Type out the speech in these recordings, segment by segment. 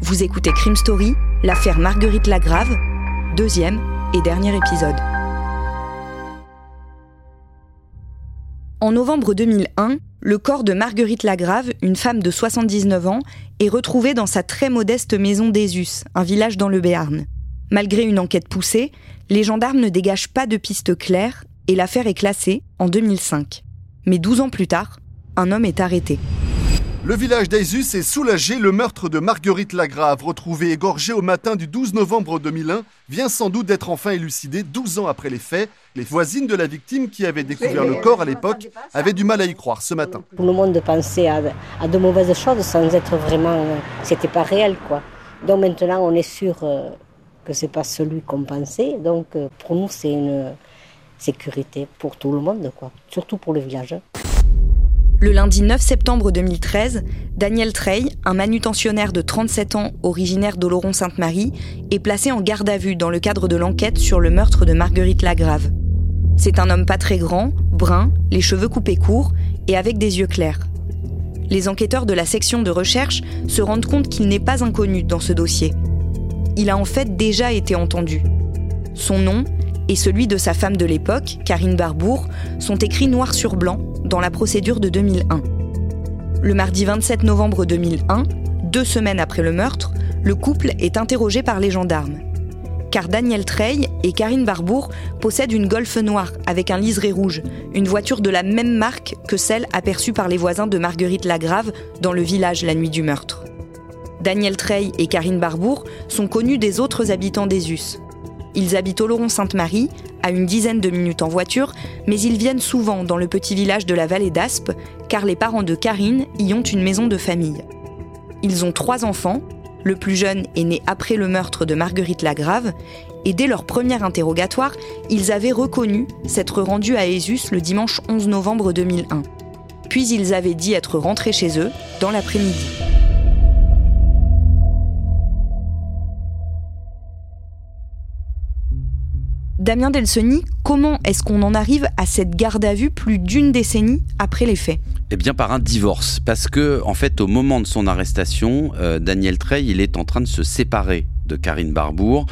Vous écoutez Crime Story, l'affaire Marguerite Lagrave, deuxième et dernier épisode. En novembre 2001, le corps de Marguerite Lagrave, une femme de 79 ans, est retrouvé dans sa très modeste maison d'Esus, un village dans le Béarn. Malgré une enquête poussée, les gendarmes ne dégagent pas de piste claire et l'affaire est classée en 2005. Mais 12 ans plus tard, un homme est arrêté. Le village d'Aisus est soulagé. Le meurtre de Marguerite Lagrave, retrouvée égorgée au matin du 12 novembre 2001, vient sans doute d'être enfin élucidé 12 ans après les faits. Les voisines de la victime qui avaient découvert le corps à l'époque avaient du mal à y croire ce matin. Tout le monde pensait à, de mauvaises choses sans être vraiment. C'était pas réel, quoi. Donc maintenant, on est sûr euh, que c'est pas celui qu'on pensait. Donc euh, pour nous, c'est une sécurité pour tout le monde, quoi. Surtout pour le village. Le lundi 9 septembre 2013, Daniel Trey, un manutentionnaire de 37 ans originaire d'Oloron-Sainte-Marie, est placé en garde à vue dans le cadre de l'enquête sur le meurtre de Marguerite Lagrave. C'est un homme pas très grand, brun, les cheveux coupés courts et avec des yeux clairs. Les enquêteurs de la section de recherche se rendent compte qu'il n'est pas inconnu dans ce dossier. Il a en fait déjà été entendu. Son nom et celui de sa femme de l'époque, Karine Barbour, sont écrits noir sur blanc dans la procédure de 2001. Le mardi 27 novembre 2001, deux semaines après le meurtre, le couple est interrogé par les gendarmes. Car Daniel Trey et Karine Barbour possèdent une Golf noire avec un liseré rouge, une voiture de la même marque que celle aperçue par les voisins de Marguerite Lagrave dans le village la nuit du meurtre. Daniel Trey et Karine Barbour sont connus des autres habitants d'Esus. Ils habitent Oloron-Sainte-Marie, à une dizaine de minutes en voiture, mais ils viennent souvent dans le petit village de la vallée d'Aspe, car les parents de Karine y ont une maison de famille. Ils ont trois enfants, le plus jeune est né après le meurtre de Marguerite Lagrave, et dès leur premier interrogatoire, ils avaient reconnu s'être rendus à Esus le dimanche 11 novembre 2001. Puis ils avaient dit être rentrés chez eux dans l'après-midi. Damien Delsoni, comment est-ce qu'on en arrive à cette garde à vue plus d'une décennie après les faits? Eh bien par un divorce, parce que en fait au moment de son arrestation, euh, Daniel Trey, il est en train de se séparer de Karine Barbour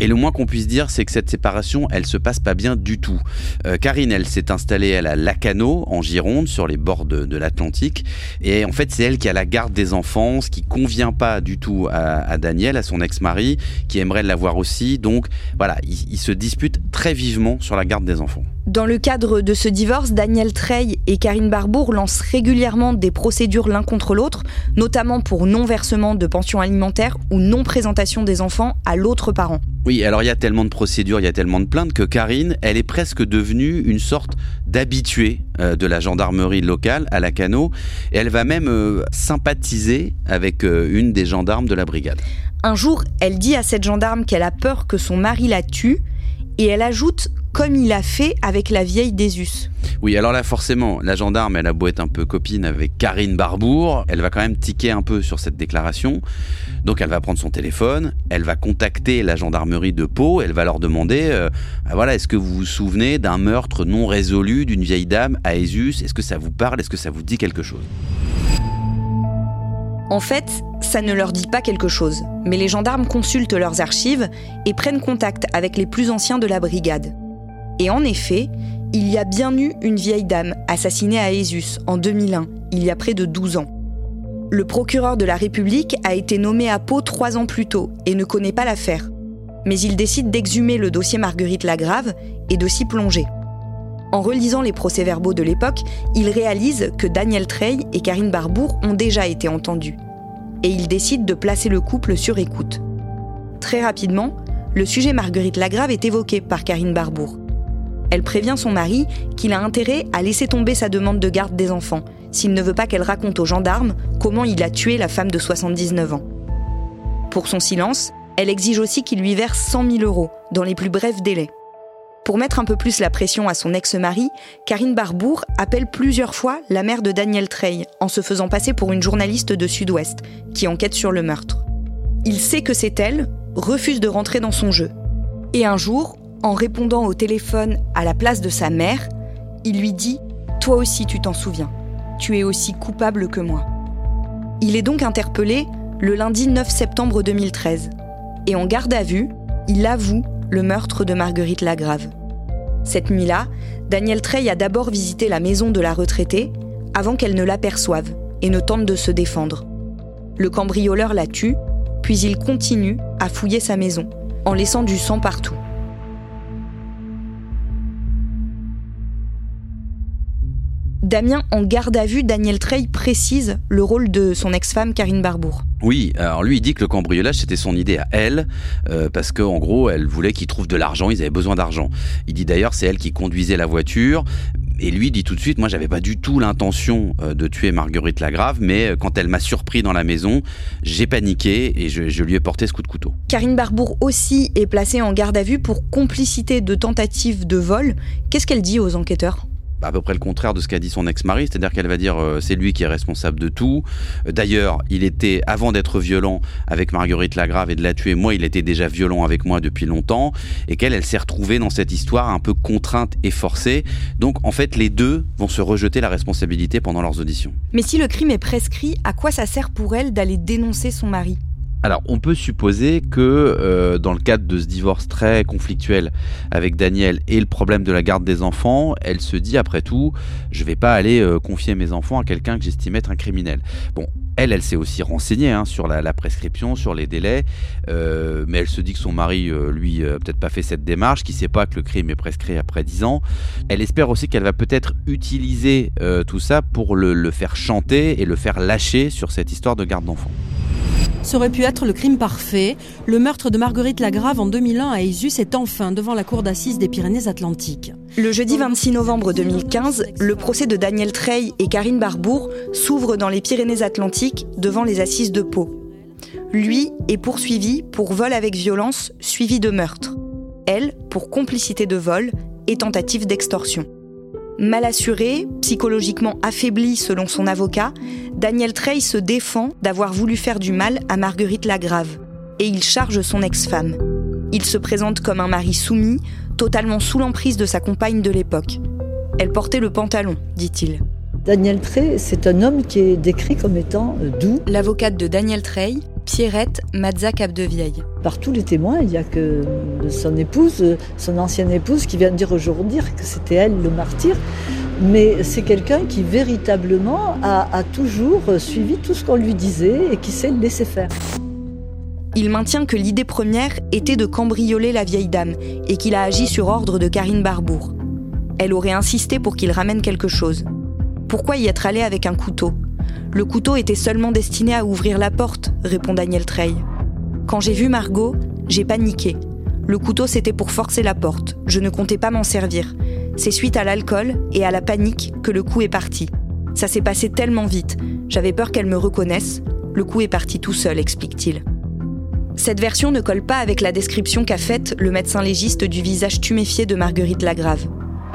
et le moins qu'on puisse dire, c'est que cette séparation, elle se passe pas bien du tout. Euh, Karine, elle s'est installée à la Lacano, en Gironde, sur les bords de, l'Atlantique. Et en fait, c'est elle qui a la garde des enfants, ce qui convient pas du tout à, Daniel, à son ex-mari, qui aimerait l'avoir aussi. Donc voilà, ils se disputent très vivement sur la garde des enfants. Dans le cadre de ce divorce, Daniel Trey et Karine Barbour lancent régulièrement des procédures l'un contre l'autre, notamment pour non-versement de pension alimentaire ou non-présentation des enfants à l'autre parent. Oui, alors il y a tellement de procédures, il y a tellement de plaintes que Karine, elle est presque devenue une sorte d'habituée euh, de la gendarmerie locale à la Cano, et elle va même euh, sympathiser avec euh, une des gendarmes de la brigade. Un jour, elle dit à cette gendarme qu'elle a peur que son mari la tue, et elle ajoute comme il a fait avec la vieille Désus. Oui, alors là, forcément, la gendarme, elle a beau être un peu copine avec Karine Barbour, elle va quand même tiquer un peu sur cette déclaration. Donc, elle va prendre son téléphone, elle va contacter la gendarmerie de Pau, elle va leur demander euh, ah, voilà, est-ce que vous vous souvenez d'un meurtre non résolu d'une vieille dame à Esus Est-ce que ça vous parle? Est-ce que ça vous dit quelque chose? En fait, ça ne leur dit pas quelque chose, mais les gendarmes consultent leurs archives et prennent contact avec les plus anciens de la brigade. Et en effet, il y a bien eu une vieille dame assassinée à Esus en 2001, il y a près de 12 ans. Le procureur de la République a été nommé à Pau trois ans plus tôt et ne connaît pas l'affaire. Mais il décide d'exhumer le dossier Marguerite Lagrave et de s'y plonger. En relisant les procès-verbaux de l'époque, il réalise que Daniel Trey et Karine Barbour ont déjà été entendus. Et il décide de placer le couple sur écoute. Très rapidement, le sujet Marguerite Lagrave est évoqué par Karine Barbour. Elle prévient son mari qu'il a intérêt à laisser tomber sa demande de garde des enfants, s'il ne veut pas qu'elle raconte aux gendarmes comment il a tué la femme de 79 ans. Pour son silence, elle exige aussi qu'il lui verse 100 000 euros dans les plus brefs délais. Pour mettre un peu plus la pression à son ex-mari, Karine Barbour appelle plusieurs fois la mère de Daniel Trey en se faisant passer pour une journaliste de Sud-Ouest qui enquête sur le meurtre. Il sait que c'est elle, refuse de rentrer dans son jeu. Et un jour, en répondant au téléphone à la place de sa mère, il lui dit ⁇ Toi aussi tu t'en souviens, tu es aussi coupable que moi ⁇ Il est donc interpellé le lundi 9 septembre 2013. Et en garde à vue, il avoue le meurtre de Marguerite Lagrave. Cette nuit-là, Daniel Trey a d'abord visité la maison de la retraitée avant qu'elle ne l'aperçoive et ne tente de se défendre. Le cambrioleur la tue, puis il continue à fouiller sa maison, en laissant du sang partout. Damien, en garde à vue, Daniel Trey précise le rôle de son ex-femme Karine Barbour. Oui, alors lui il dit que le cambriolage c'était son idée à elle, euh, parce qu'en gros elle voulait qu'il trouve de l'argent, ils avaient besoin d'argent. Il dit d'ailleurs c'est elle qui conduisait la voiture, et lui dit tout de suite, moi j'avais pas du tout l'intention euh, de tuer Marguerite Lagrave, mais euh, quand elle m'a surpris dans la maison, j'ai paniqué et je, je, lui ai porté ce coup de couteau. Karine Barbour aussi est placée en garde à vue pour complicité de tentative de vol. Qu'est-ce qu'elle dit aux enquêteurs? À peu près le contraire de ce qu'a dit son ex-mari, c'est-à-dire qu'elle va dire euh, c'est lui qui est responsable de tout. Euh, d'ailleurs, il était avant d'être violent avec Marguerite Lagrave et de la tuer, moi il était déjà violent avec moi depuis longtemps et qu'elle elle s'est retrouvée dans cette histoire un peu contrainte et forcée. Donc en fait, les deux vont se rejeter la responsabilité pendant leurs auditions. Mais si le crime est prescrit, à quoi ça sert pour elle d'aller dénoncer son mari? Alors, on peut supposer que euh, dans le cadre de ce divorce très conflictuel avec Daniel et le problème de la garde des enfants, elle se dit après tout, je vais pas aller euh, confier mes enfants à quelqu'un que j'estime être un criminel. Bon, elle, elle s'est aussi renseignée hein, sur la, prescription, sur les délais, euh, mais elle se dit que son mari, lui, peut-être pas fait cette démarche, qu'il sait pas que le crime est prescrit après 10 ans. Elle espère aussi qu'elle va peut-être utiliser tout ça pour le faire chanter et le faire lâcher sur cette histoire de garde d'enfants. Aurait pu être le crime parfait. Le meurtre de Marguerite Lagrave en 2001 à Isus est enfin devant la cour d'assises des Pyrénées-Atlantiques. Le jeudi 26 novembre 2015, le procès de Daniel Trey et Karine Barbour s'ouvre dans les Pyrénées-Atlantiques devant les assises de Pau. Lui est poursuivi pour vol avec violence suivi de meurtre. Elle pour complicité de vol et tentative d'extorsion. Mal assuré, psychologiquement affaibli selon son avocat, Daniel Trey se défend d'avoir voulu faire du mal à Marguerite Lagrave et il charge son ex-femme. Il se présente comme un mari soumis, totalement sous l'emprise de sa compagne de l'époque. Elle portait le pantalon, dit-il. Daniel Trey, c'est un homme qui est décrit comme étant euh, doux. L'avocate de Daniel Trey, Pierrette Mazza Capdevieille. Par tous les témoins, il n'y a que son épouse, son ancienne épouse, qui vient de dire aujourd'hui que c'était elle le martyr. Mais c'est quelqu'un qui véritablement a, toujours suivi tout ce qu'on lui disait et qui sait le laisser faire. Il maintient que l'idée première était de cambrioler la vieille dame et qu'il a agi sur ordre de Karine Barbour. Elle aurait insisté pour qu'il ramène quelque chose. Pourquoi y être allé avec un couteau? Le couteau était seulement destiné à ouvrir la porte, répond Daniel Trey. Quand j'ai vu Margot, j'ai paniqué. Le couteau, c'était pour forcer la porte. Je ne comptais pas m'en servir. C'est suite à l'alcool et à la panique que le coup est parti. Ça s'est passé tellement vite. J'avais peur qu'elle me reconnaisse. Le coup est parti tout seul, explique-t-il. Cette version ne colle pas avec la description qu'a faite le médecin légiste du visage tuméfié de Marguerite Lagrave.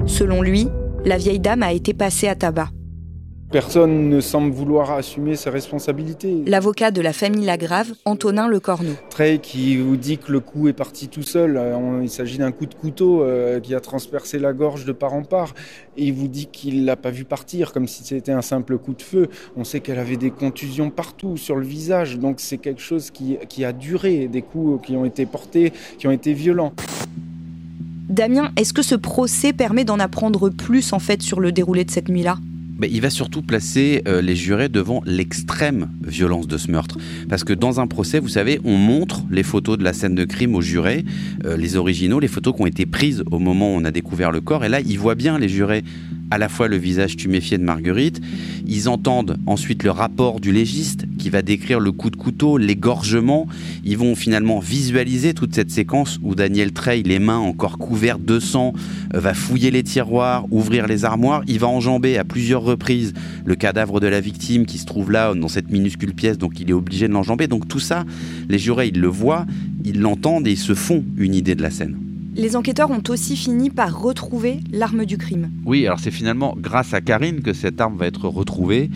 Selon lui, la vieille dame a été passée à tabac. Personne ne semble vouloir assumer ses responsabilités. L'avocat de la famille Lagrave, Antonin Lecorneau. Trey qui vous dit que le coup est parti tout seul. Euh, il s'agit d'un coup de couteau euh, qui a transpercé la gorge de part en part. Et il vous dit qu'il l'a pas vu partir comme si c'était un simple coup de feu. On sait qu'elle avait des contusions partout sur le visage. Donc c'est quelque chose qui, qui a duré, des coups qui ont été portés, qui ont été violents. Damien, est-ce que ce procès permet d'en apprendre plus en fait sur le déroulé de cette nuit-là? Il va surtout placer euh, les jurés devant l'extrême violence de ce meurtre. Parce que dans un procès, vous savez, on montre les photos de la scène de crime aux jurés, euh, les originaux, les photos qui ont été prises au moment où on a découvert le corps. Et là, ils voient bien, les jurés, à la fois le visage tuméfié de Marguerite, ils entendent ensuite le rapport du légiste qui va décrire le coup de couteau, l'égorgement. Ils vont finalement visualiser toute cette séquence où Daniel Trey, les mains encore couvertes de sang, va fouiller les tiroirs, ouvrir les armoires. Il va enjamber à plusieurs reprises le cadavre de la victime qui se trouve là dans cette minuscule pièce, donc il est obligé de l'enjamber. Donc tout ça, les jurés, ils le voient, ils l'entendent et ils se font une idée de la scène. Les enquêteurs ont aussi fini par retrouver l'arme du crime. Oui, alors c'est finalement grâce à Karine que cette arme va être retrouvée.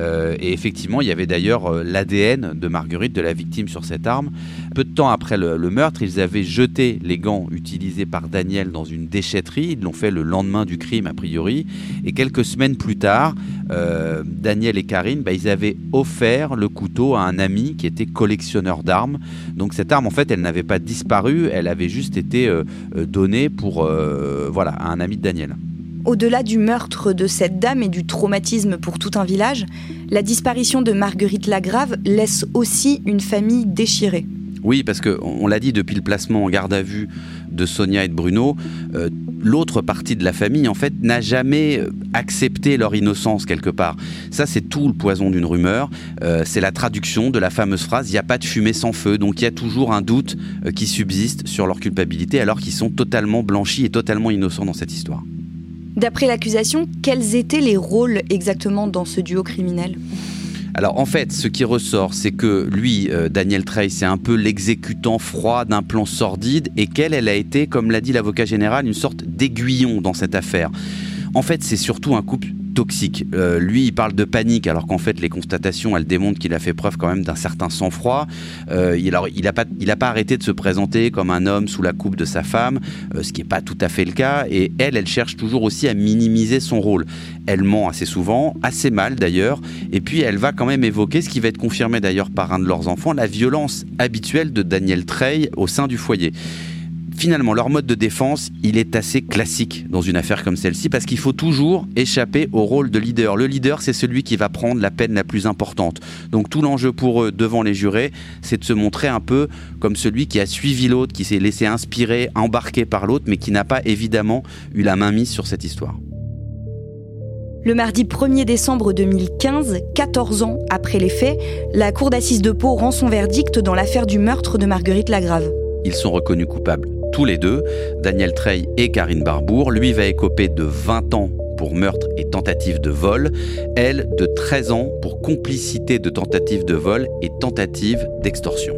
Euh, et effectivement, il y avait d'ailleurs euh, l'ADN de Marguerite, de la victime, sur cette arme. Peu de temps après le, meurtre, ils avaient jeté les gants utilisés par Daniel dans une déchetterie. Ils l'ont fait le lendemain du crime, a priori. Et quelques semaines plus tard, euh, Daniel et Karine, bah, ils avaient offert le couteau à un ami qui était collectionneur d'armes. Donc cette arme, en fait, elle n'avait pas disparu, elle avait juste été donnée pour, voilà, à un ami de Daniel. Au-delà du meurtre de cette dame et du traumatisme pour tout un village, la disparition de Marguerite Lagrave laisse aussi une famille déchirée. Oui, parce que on l'a dit depuis le placement en garde à vue de Sonia et de Bruno, euh, l'autre partie de la famille en fait n'a jamais euh, accepté leur innocence quelque part. Ça c'est tout le poison d'une rumeur. Euh, c'est la traduction de la fameuse phrase "il n'y a pas de fumée sans feu". Donc il y a toujours un doute qui subsiste sur leur culpabilité alors qu'ils sont totalement blanchis et totalement innocents dans cette histoire. D'après l'accusation, quels étaient les rôles exactement dans ce duo criminel? Alors en fait, ce qui ressort, c'est que lui, euh, Daniel Trey, c'est un peu l'exécutant froid d'un plan sordide et qu'elle, elle a été, comme l'a dit l'avocat général, une sorte d'aiguillon dans cette affaire. En fait, c'est surtout un couple toxique. Euh, lui, il parle de panique, alors qu'en fait, les constatations, elles démontrent qu'il a fait preuve quand même d'un certain sang-froid. Euh, il, n'a pas, arrêté de se présenter comme un homme sous la coupe de sa femme, euh, ce qui n'est pas tout à fait le cas. Et elle, elle cherche toujours aussi à minimiser son rôle. Elle ment assez souvent, assez mal d'ailleurs. Et puis, elle va quand même évoquer, ce qui va être confirmé d'ailleurs par un de leurs enfants, la violence habituelle de Daniel Trey au sein du foyer finalement, leur mode de défense, il est assez classique dans une affaire comme celle-ci parce qu'il faut toujours échapper au rôle de leader. Le leader, c'est celui qui va prendre la peine la plus importante. Donc tout l'enjeu pour eux devant les jurés, c'est de se montrer un peu comme celui qui a suivi l'autre, qui s'est laissé inspirer, embarquer par l'autre, mais qui n'a pas évidemment eu la main mise sur cette histoire. Le mardi 1er décembre 2015, 14 ans après les faits, la cour d'assises de Pau rend son verdict dans l'affaire du meurtre de Marguerite Lagrave. Ils sont reconnus coupables tous les deux, Daniel Trey et Karine Barbour. Lui va écoper de 20 ans pour meurtre et tentative de vol, elle de 13 ans pour complicité de tentative de vol et tentative d'extorsion.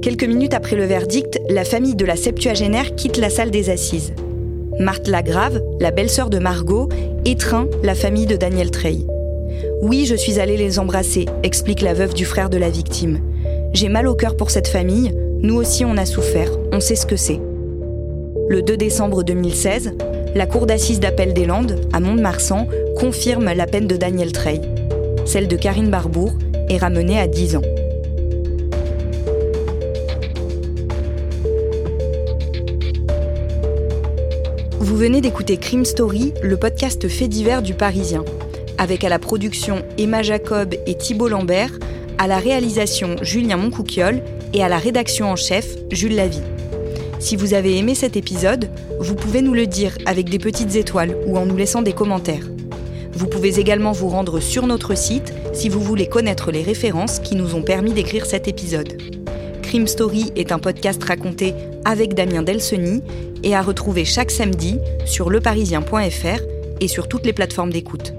Quelques minutes après le verdict, la famille de la septuagénaire quitte la salle des assises. Marthe Lagrave, la belle-sœur de Margot, étreint la famille de Daniel Trey. Oui, je suis allée les embrasser, explique la veuve du frère de la victime. J'ai mal au cœur pour cette famille, nous aussi, on a souffert, on sait ce que c'est. Le 2 décembre 2016, la Cour d'assises d'appel des Landes, à Mont-de-Marsan, confirme la peine de Daniel Trey. Celle de Karine Barbour est ramenée à 10 ans. Vous venez d'écouter Crime Story, le podcast fait divers du Parisien, avec à la production Emma Jacob et Thibault Lambert, à la réalisation Julien Moncouquiole et à la rédaction en chef, Jules Lavie. Si vous avez aimé cet épisode, vous pouvez nous le dire avec des petites étoiles ou en nous laissant des commentaires. Vous pouvez également vous rendre sur notre site si vous voulez connaître les références qui nous ont permis d'écrire cet épisode. Crime Story est un podcast raconté avec Damien Delseny et à retrouver chaque samedi sur leparisien.fr et sur toutes les plateformes d'écoute.